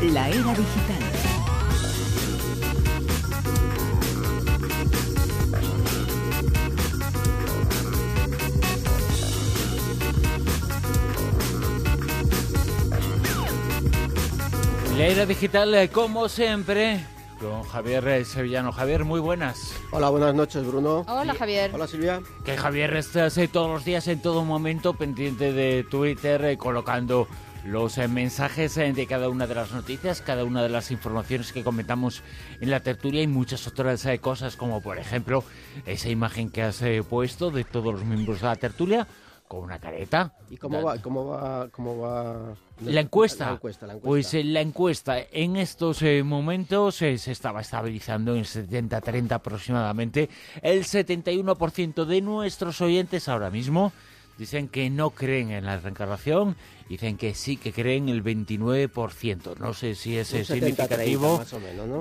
La era digital. La era digital, eh, como siempre, con Javier eh, Sevillano. Javier, muy buenas. Hola, buenas noches, Bruno. Hola, Javier. Hola, Silvia. Que Javier estás eh, todos los días, en todo momento, pendiente de Twitter, colocando los eh, mensajes eh, de cada una de las noticias, cada una de las informaciones que comentamos en la tertulia y muchas otras eh, cosas, como por ejemplo esa imagen que has puesto de todos los miembros de la tertulia con una careta. ¿Y cómo va, cómo va, cómo va La encuesta. La encuesta, la encuesta. Pues eh, la encuesta en estos eh, momentos eh, se estaba estabilizando en 70-30 aproximadamente. El 71% de nuestros oyentes ahora mismo dicen que no creen en la reencarnación, dicen que sí que creen el 29%. No sé si es Un 70-30 significativo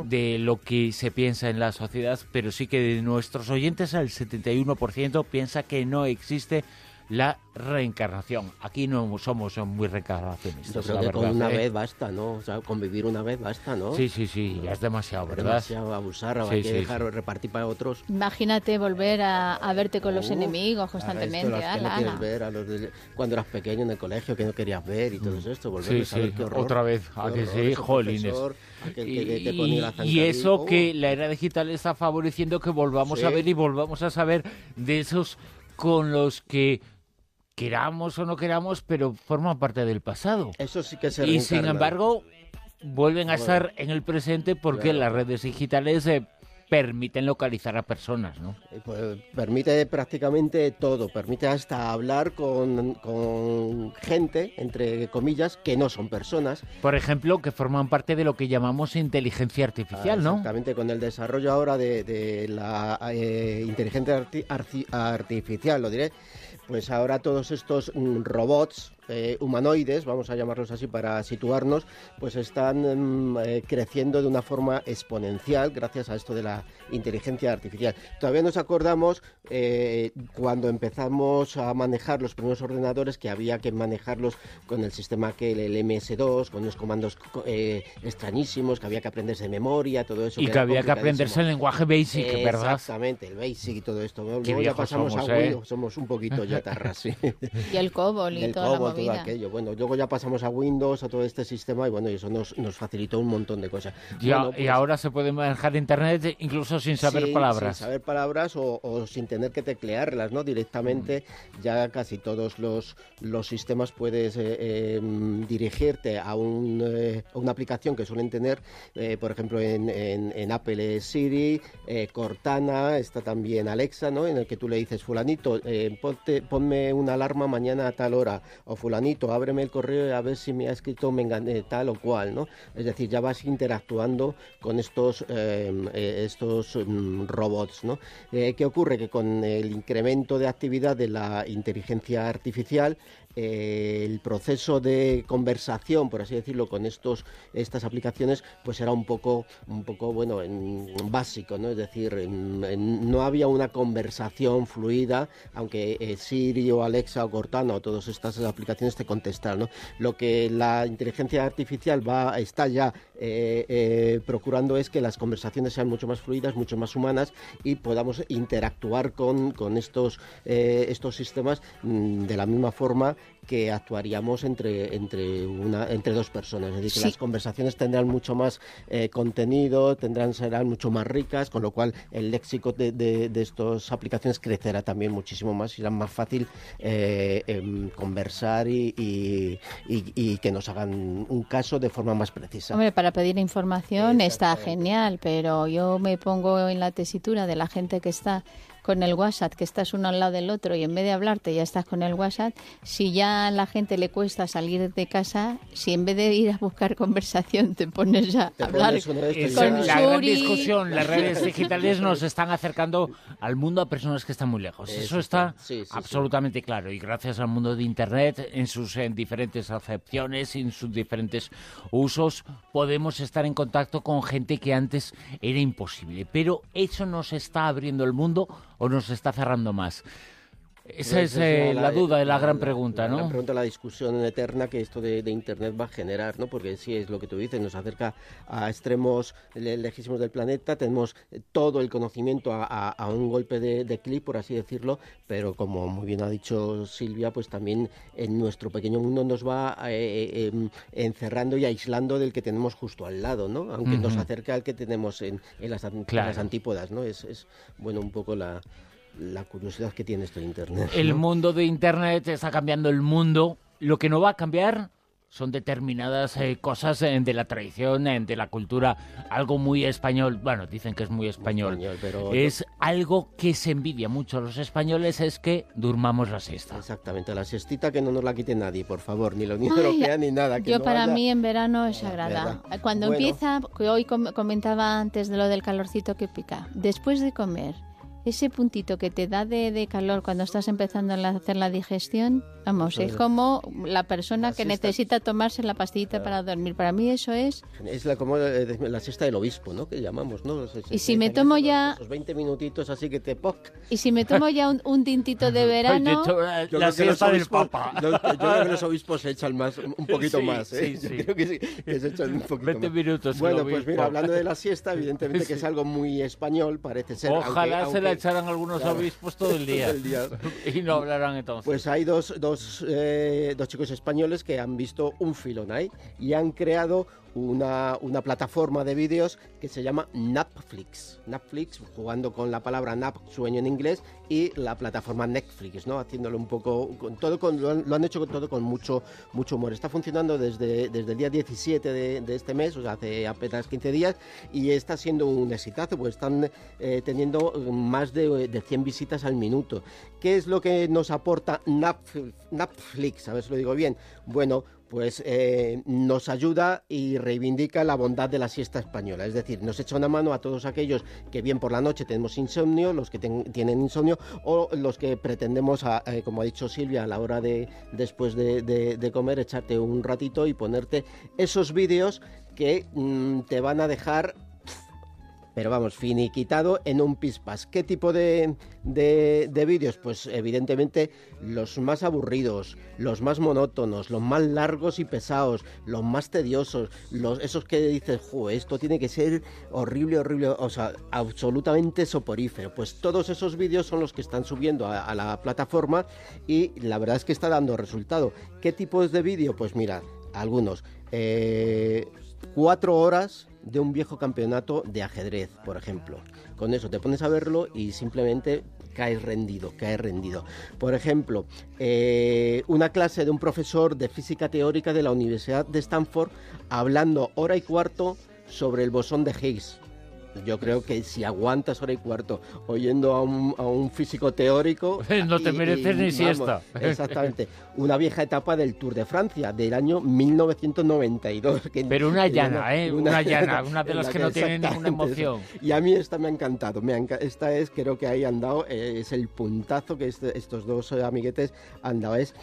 de lo que se piensa en la sociedad, pero sí que de nuestros oyentes el 71% piensa que no existe la reencarnación. Aquí no somos muy reencarnacionistas. Yo creo la que verdad, con una ¿eh? vez basta, ¿no? O sea, convivir una vez basta, ¿no? Sí, sí, sí, ya es demasiado, ¿verdad? Demasiado abusar, Sí, hay que sí, dejar sí. repartir para otros. Imagínate volver a, a verte con los Uh, enemigos a constantemente. esto, los que no ala. ver, a los de- cuando eras pequeño en el colegio que no querías ver y todo esto, volver Mm. Sí, a saber sí, qué horror. otra vez, ¿a que horror, sí? Jolines. Y, y eso Oh, que la era digital está favoreciendo que volvamos Sí. a ver y volvamos a saber de esos con los que queramos o no queramos, pero forman parte del pasado. Eso sí que se Y sin embargo, vuelven a Bueno. estar en el presente porque Claro. las redes digitales eh, permiten localizar a personas, ¿no? Eh, pues, permite prácticamente todo, permite hasta hablar con, con gente, entre comillas, que no son personas. Por ejemplo, que forman parte de lo que llamamos inteligencia artificial, ¿no? Exactamente, con el desarrollo ahora de, de la eh, inteligencia arti- artificial, lo diré, pues ahora todos estos mm, robots eh, humanoides, vamos a llamarlos así para situarnos, pues están mm, eh, creciendo de una forma exponencial gracias a esto de la inteligencia artificial. Todavía nos acordamos eh, cuando empezamos a manejar los primeros ordenadores que había que manejarlos con el sistema que el, el MS2, con unos comandos co- eh, extrañísimos, que había que aprenderse de memoria, todo eso. Y que había que aprenderse el lenguaje basic, ¿verdad? Exactamente, el basic y todo esto. Luego Qué ya pasamos somos, a ¿eh? Windows, somos un poquito ya tarras, sí. Y el COBOL y la COBOL, todo aquello. Bueno, luego ya pasamos a Windows, a todo este sistema, y bueno, y eso nos, nos facilitó un montón de cosas. Bueno, y pues, ahora se puede manejar internet incluso sin saber Sí, palabras. Sin saber palabras o, o sin tener que teclearlas, ¿no? Directamente ya casi todos los, los sistemas puedes eh, eh, mm, dirigirte a, un, eh, a una aplicación que suelen tener, eh, por ejemplo, en, en- en Apple Siri, eh, Cortana, está también Alexa, ¿no? En el que tú le dices, fulanito, eh, ponte- ponme una alarma mañana a tal hora, o fulanito, ábreme el correo a ver si me ha escrito mengane, tal o cual, ¿no? Es decir, ya vas interactuando con estos, eh, eh, estos mm, robots, ¿no? Eh, ¿Qué ocurre? Que con el incremento de actividad de la inteligencia artificial, eh, el proceso de conversación, por así decirlo, con estos estas aplicaciones, pues era un poco, un poco bueno, en- básico, ¿no? Es decir, no había una conversación fluida, aunque eh, Siri o Alexa o Cortana o todas estas aplicaciones te contestan, ¿no? Lo que la inteligencia artificial va está ya eh, eh, procurando es que las conversaciones sean mucho más fluidas, mucho más humanas y podamos interactuar con, con estos, eh, estos sistemas mm, de la misma forma que actuaríamos entre, entre, una, entre dos personas. Es decir, que las conversaciones tendrán mucho más eh, contenido, tendrán, serán mucho más ricas, con lo cual el léxico de, de, de estas aplicaciones crecerá también muchísimo más y será más fácil eh, em, conversar y, y- y- y que nos hagan un caso de forma más precisa. Hombre, para pedir información está genial, pero yo me pongo en la tesitura de la gente que está con el WhatsApp, que estás uno al lado del otro y en vez de hablarte ya estás con el WhatsApp, si ya a la gente le cuesta salir de casa, si en vez de ir a buscar conversación te pones Te a hablar pones con la gran discusión. Las redes digitales nos están acercando al mundo a personas que están muy lejos. Eso Eso está. Sí, sí. absolutamente claro. Y gracias al mundo de Internet, en sus eh, diferentes acepciones, en sus diferentes usos, podemos estar en contacto con gente que antes era imposible. Pero eso nos está abriendo el mundo o nos está cerrando más. Esa es, eh, la, duda, la, la gran pregunta, ¿no? La pregunta, la discusión eterna que esto de, Internet va a generar, ¿no? Porque sí es lo que tú dices, nos acerca a extremos lejísimos del planeta, tenemos todo el conocimiento a, un golpe de, de clic, por así decirlo, pero como muy bien ha dicho Silvia, pues también en nuestro pequeño mundo nos va eh, eh, em, encerrando y aislando del que tenemos justo al lado, ¿no? Aunque nos acerca al que tenemos en, las, las, antípodas, ¿no? Es, es, bueno, un poco la la curiosidad que tiene esto de Internet. El mundo de Internet está cambiando el mundo. Lo que no va a cambiar son determinadas eh, cosas eh, de la tradición, eh, de la cultura, algo muy español. Bueno, dicen que es muy español. pero es algo que se envidia mucho a los españoles, es que durmamos la siesta. Exactamente, la siestita que no nos la quite nadie, por favor, ni la Unión Europea ni nada. yo para mí en verano es sagrada. Cuando empieza, que hoy comentaba antes de lo del calorcito que pica, después de comer ese puntito que te da de, calor cuando estás empezando a hacer la digestión, vamos, es como la persona que necesita tomarse la pastillita para dormir. Para mí eso es... Es la, como eh, la siesta del obispo, ¿no? Que llamamos, ¿no? y si me tomo ya... Esos 20 minutitos así que te poc. Y si me tomo ya un, tintito de verano... la siesta del papa. Yo, creo que los obispos se echan más, un poquito más, ¿eh? Sí, sí. Yo creo que, sí, que se echan un poquito 20 minutos. Bueno, pues mira, hablando de la siesta, evidentemente que es algo muy español, parece ser. Ojalá se la echaran algunos obispos todo el día. y no hablarán entonces. Pues hay dos, dos, eh, dos chicos españoles que han visto un filón ahí y han creado una, una, plataforma de vídeos que se llama Napflix. Napflix, jugando con la palabra nap, sueño en inglés, y la plataforma Netflix, ¿no? Haciéndolo un poco, todo con, lo, han, hecho con todo con mucho, mucho humor. Está funcionando desde, desde el día 17 de, de, este mes, o sea, hace apenas 15 días, y está siendo un exitazo, pues están eh, teniendo más de, de 100 visitas al minuto. ¿Qué es lo que nos aporta Netflix? A ver si lo digo bien. Bueno, pues eh, nos ayuda y reivindica la bondad de la siesta española. Es decir, nos echa una mano a todos aquellos que bien por la noche tenemos insomnio, los que tienen insomnio o los que pretendemos, eh, como ha dicho Silvia, a la hora de después de, comer, echarte un ratito y ponerte esos vídeos que mm, te van a dejar pero vamos, finiquitado en un pispas. ¿Qué tipo de, de, vídeos? Pues evidentemente los más aburridos, los más monótonos, los más largos y pesados, los más tediosos, los, esos que dices, esto tiene que ser horrible, horrible, o sea, absolutamente soporífero. Pues todos esos vídeos son los que están subiendo a, la plataforma y la verdad es que está dando resultado. ¿Qué tipos de vídeo? Pues mira, algunos. Eh, cuatro horas de un viejo campeonato de ajedrez, por ejemplo. Con eso te pones a verlo y simplemente caes rendido, caes rendido. Por ejemplo, eh, una clase de un profesor de física teórica de la Universidad de Stanford hablando hora y cuarto sobre el bosón de Higgs yo creo que si aguantas hora y cuarto oyendo a un, a un físico teórico... no te mereces ni siesta. Exactamente. Una vieja etapa del Tour de Francia, del año 1992. Pero una llana, ¿eh? Una, llana, una de las que no tienen ninguna emoción. Y a mí esta me ha encantado. Me esta es, creo que ahí han dado, eh, es el puntazo que este, estos dos amiguetes han dado. Es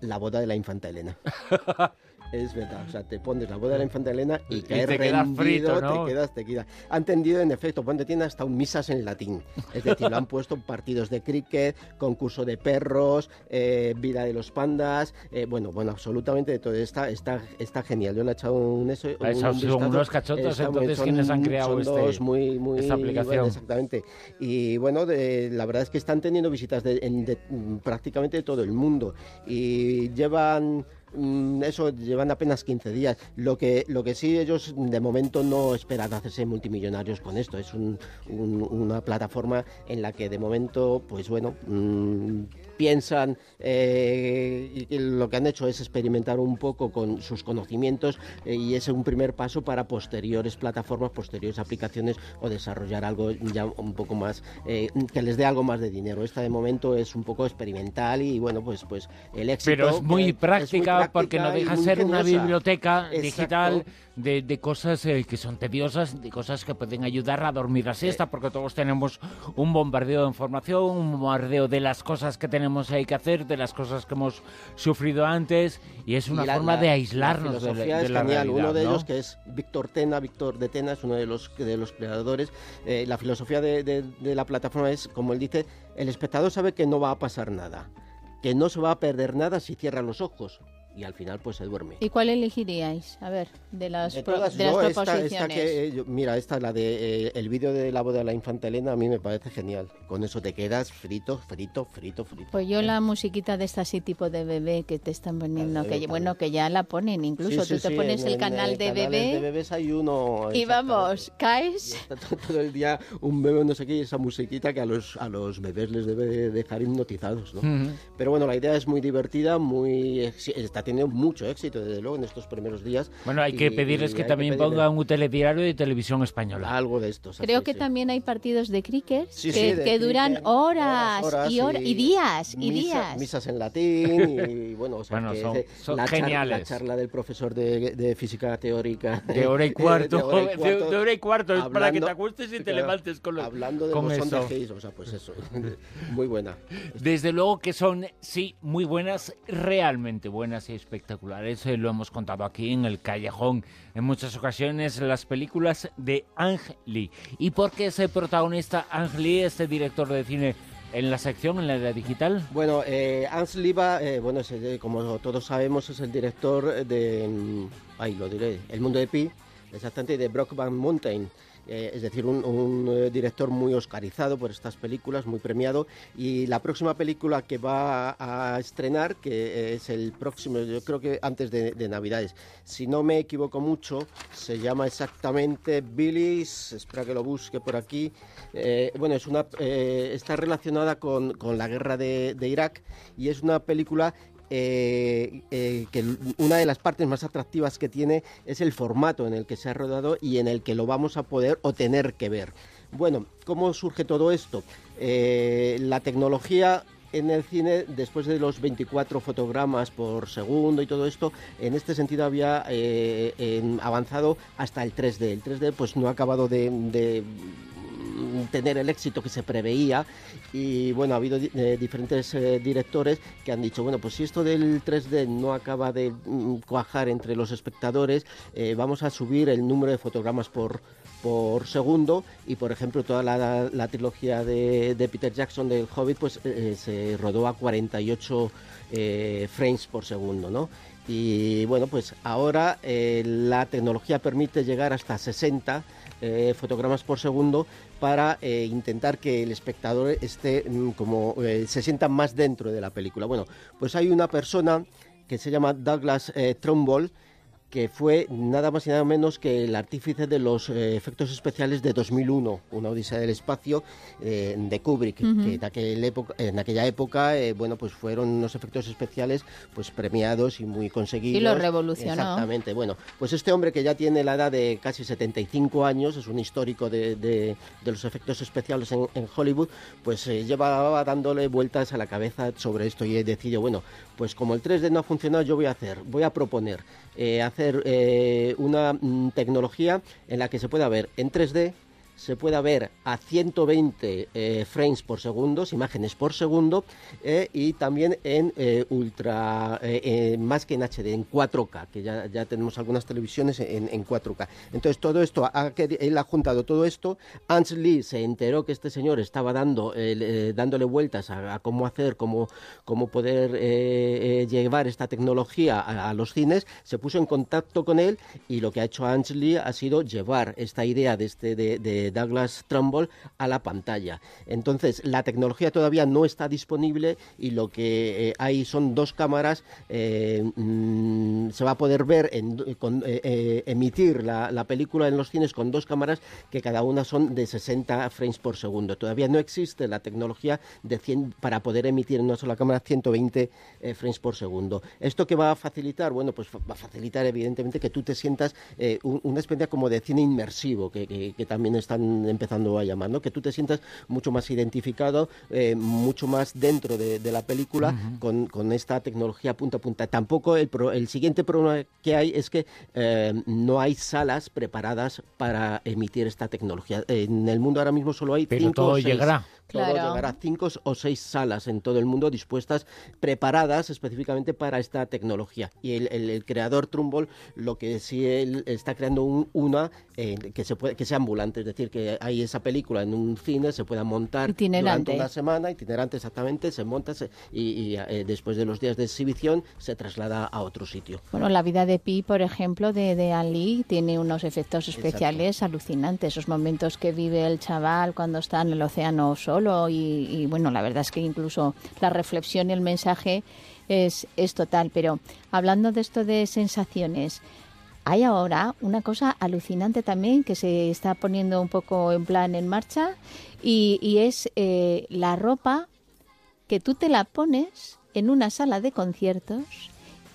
la boda de la infanta Elena. Es verdad, o sea, te pones la boda de la infanta Elena y, caes te rendido, te quedas, te quedas. Han tendido en efecto, ponte tiene hasta un misas en latín. Es decir, lo han puesto partidos de cricket, concurso de perros, eh, vida de los pandas, eh, bueno, bueno, absolutamente de todo. Está, está, está genial. Yo le he echado un eso. son unos cachotos, entonces, quienes han creado este, muy, muy, esta aplicación. exactamente. Y bueno, de, la verdad es que están teniendo visitas de, de, prácticamente de todo el mundo. Y llevan Mm, eso llevan apenas 15 días. Lo que, lo que sí ellos de momento no esperan hacerse multimillonarios con esto. Es una plataforma en la que de momento, pues bueno, mm, piensan eh, y lo que han hecho es experimentar un poco con sus conocimientos eh, y es un primer paso para posteriores plataformas, posteriores aplicaciones o desarrollar algo ya un poco más eh, que les dé algo más de dinero. Esta de momento es un poco experimental y bueno, pues pues el éxito Pero es muy práctica porque no deja ser una biblioteca digital de, cosas eh, que son tediosas, de cosas que pueden ayudar a dormir la siesta, porque todos tenemos un bombardeo de información, un bombardeo de las cosas que tenemos ahí que hacer, de las cosas que hemos sufrido antes y es una forma de aislarnos la filosofía de, es genial. Uno de ellos que es Víctor Tena, Víctor de Tena es uno de los de los creadores. Eh, la filosofía de, de la plataforma es, como él dice, el espectador sabe que no va a pasar nada, que no se va a perder nada si cierra los ojos y al final pues se duerme. ¿Y cuál elegiríais? A ver, de las, de todas, Esta, que, eh, mira, esta, la de eh, el vídeo de la boda de la infanta Elena, a mí me parece genial. Con eso te quedas frito, frito, frito, frito. Pues yo la musiquita de esta así tipo de bebé que te están poniendo, que bueno, que ya la ponen incluso. Tú te pones el canal de bebé. de bebés hay uno. Y vamos, caes. está todo el día un bebé, no sé qué, y esa musiquita que a los, a los bebés les debe dejar hipnotizados, ¿no? Pero bueno, la idea es muy divertida, muy... Está tenido mucho éxito, desde luego, en estos primeros días. Bueno, hay que pedirles que también pongan un telediario de televisión española. Algo de estos. Creo que también hay partidos de cricket que, duran horas, y, y, días y días. Misas en latín y bueno, o sea, son, geniales. Charla, la charla del profesor de, física teórica. De hora y cuarto. de, hora y cuarto, para que te acuestes y te levantes con lo Hablando de con eso. o sea, pues eso. muy buena. Desde luego que son, sí, muy buenas, realmente buenas y espectaculares espectaculares, lo hemos contado aquí en el callejón en muchas ocasiones, las películas de Ang Lee. ¿Y por qué es el protagonista Ang Lee, este director de cine? En la sección, en la de digital. Bueno, eh, Ans Liba, eh, bueno, eh, como todos sabemos, es el director de, mm, ay, lo diré, El Mundo de Pi, exactamente, de Brockback Mountain. Eh, es decir, un, eh, director muy oscarizado por estas películas, muy premiado. Y la próxima película que va a, estrenar, que es el próximo, yo creo que antes de, Navidades, si no me equivoco mucho, se llama exactamente Billy's, espera que lo busque por aquí. Eh, bueno, es una, está relacionada con, con la guerra de Irak y es una película eh, eh, que una de las partes más atractivas que tiene es el formato en el que se ha rodado y en el que lo vamos a poder o tener que ver. Bueno, ¿cómo surge todo esto? Eh, la tecnología en el cine, después de los 24 fotogramas por segundo y todo esto, en este sentido había avanzado hasta el 3D. El 3D pues no ha acabado de tener el éxito que se preveía y bueno, ha habido eh, diferentes eh, directores que han dicho, bueno, pues si esto del 3D no acaba de mm, cuajar entre los espectadores, eh, vamos a subir el número de fotogramas por, por segundo y por ejemplo toda la, trilogía de, Peter Jackson del Hobbit pues se rodó a 48 frames por segundo, ¿no? Y bueno, pues ahora la tecnología permite llegar hasta 60 eh, fotogramas por segundo para eh, intentar que el espectador esté mm, como eh, se sienta más dentro de la película. Bueno, pues hay una persona que se llama Douglas Trumbull que fue nada más y nada menos que el artífice de los eh, efectos especiales de 2001, una odisea del espacio eh, de Kubrick, que en, época, en aquella época, eh, bueno, pues fueron unos efectos especiales pues premiados y muy conseguidos. Y lo revolucionó. Exactamente. Bueno, pues este hombre que ya tiene la edad de casi 75 años, es un histórico de, de, los efectos especiales en, en Hollywood, pues llevaba dándole vueltas a la cabeza sobre esto y he decidido, bueno, pues como el 3D no ha funcionado, yo voy a hacer, voy a proponer hacer eh, una mm, tecnología en la que se pueda ver en 3D se pueda ver a 120 eh, frames por segundo, imágenes por segundo, eh, y también en eh, ultra, más que en HD, en 4K, que ya, ya tenemos algunas televisiones en, en 4K. Entonces, todo esto, ha, él ha juntado todo esto. Hans Lee se enteró que este señor estaba dando, dándole vueltas a, cómo hacer, cómo, cómo poder llevar esta tecnología a, los cines, se puso en contacto con él y lo que ha hecho Hans Lee ha sido llevar esta idea de, este, de Douglas Trumbull a la pantalla. Entonces, la tecnología todavía no está disponible y lo que eh, hay son dos cámaras. Eh, mm, se va a poder ver, eh, emitir la, película en los cines con dos cámaras que cada una son de 60 frames por segundo. Todavía no existe la tecnología de 100, para poder emitir en una sola cámara 120 frames por segundo. ¿Esto que va a facilitar? Bueno, pues va a facilitar evidentemente que tú te sientas una experiencia como de cine inmersivo, que también está empezando a llamar, ¿no? Que tú te sientas mucho más identificado, eh, mucho más dentro de, la película con, esta tecnología punta a punta. Tampoco el, el siguiente problema que hay es que eh, no hay salas preparadas para emitir esta tecnología. En el mundo ahora mismo solo hay Pero todo llegará. Todo llegará a cinco o seis salas en todo el mundo dispuestas, preparadas específicamente para esta tecnología. Y el, creador Trumbull lo que sí él está creando una eh, que se puede que sea ambulante, es decir, que hay esa película en un cine se pueda montar durante una semana, itinerante exactamente, se monta y, eh, después de los días de exhibición se traslada a otro sitio. Bueno, la vida de Pi, por ejemplo, de, de Ali tiene unos efectos especiales alucinantes, esos momentos que vive el chaval cuando está en el océano y, bueno, la verdad es que incluso la reflexión y el mensaje es, es total, pero hablando de esto de sensaciones, hay ahora una cosa alucinante también que se está poniendo un poco en plan en marcha y, y es eh, la ropa que tú te la pones en una sala de conciertos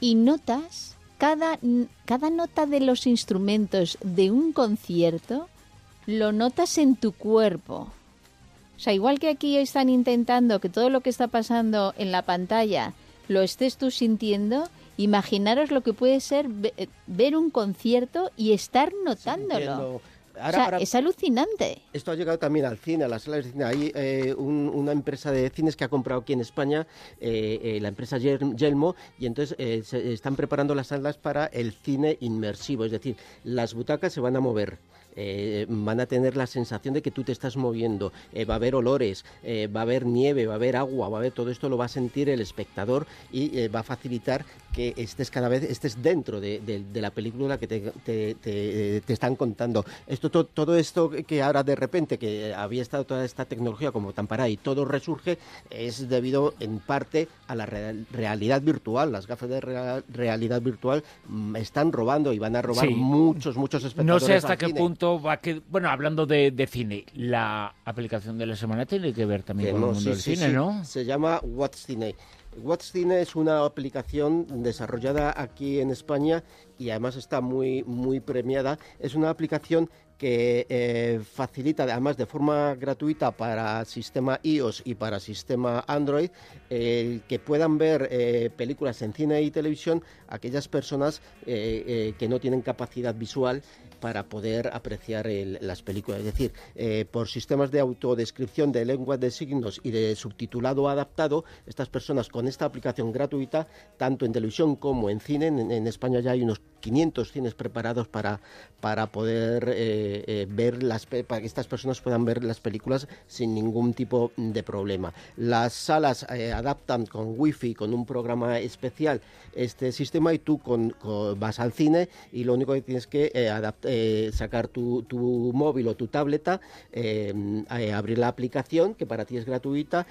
y notas cada, cada nota de los instrumentos de un concierto, lo notas en tu cuerpo. O sea, igual que aquí están intentando que todo lo que está pasando en la pantalla lo estés tú sintiendo, imaginaros lo que puede ser ver un concierto y estar notándolo es alucinante. Esto ha llegado también al cine, a las salas de cine. Hay eh, una empresa de cines que ha comprado aquí en España, eh, eh, la empresa Yelmo, y entonces se están preparando las salas para el cine inmersivo, es decir, las butacas se van a mover. Van a tener la sensación de que tú te estás moviendo, va a haber olores, va a haber nieve, va a haber agua, va a haber todo esto lo va a sentir el espectador y va a facilitar que estés cada vez estés dentro de, la película que te, te, están contando. Esto, todo, esto que ahora de repente, que había estado toda esta tecnología como tan parada y todo resurge, es debido en parte a la realidad virtual. Las gafas de realidad virtual mm, están robando y van a robar muchos, muchos espectadores. No sé hasta qué punto va que... Bueno, hablando de, cine, la aplicación de la semana tiene que ver también con el mundo del cine, ¿no? Se llama What's Cine. WatchCine es una aplicación desarrollada aquí en España y además está muy, muy premiada. Es una aplicación que eh, facilita, además de forma gratuita para sistema iOS y para sistema Android, el que puedan ver eh, películas en cine y televisión aquellas personas eh, que no tienen capacidad visual para poder apreciar las películas. Es decir, por sistemas de autodescripción de lengua de signos y de subtitulado adaptado, estas personas con esta aplicación gratuita, tanto en televisión como en cine, en, España ya hay unos 500 cines preparados para, para poder eh, eh, ver las para que estas personas puedan ver las películas sin ningún tipo de problema. Las salas eh, adaptan con wifi, con un programa especial este sistema y tú con, vas al cine y lo único que tienes que sacar tu, tu, móvil o tu tableta, abrir la aplicación que para ti es gratuita,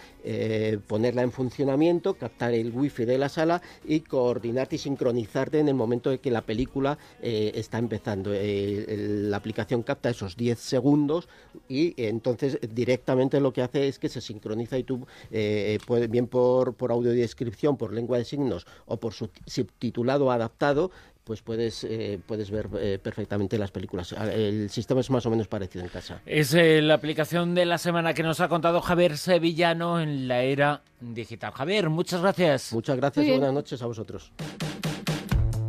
ponerla en funcionamiento, captar el wifi de la sala y coordinarte y sincronizarte en el momento de que la película está empezando. la aplicación capta esos 10 segundos y entonces directamente lo que hace es que se sincroniza y tú, eh, bien por, por audiodescripción, por lengua de signos o por subtitulado adaptado, pues puedes, eh, puedes ver eh, perfectamente las películas. El sistema es más o menos parecido en casa. Es la aplicación de la semana que nos ha contado Javier Sevillano en la era digital. Javier, muchas gracias. Muchas gracias y buenas noches a vosotros.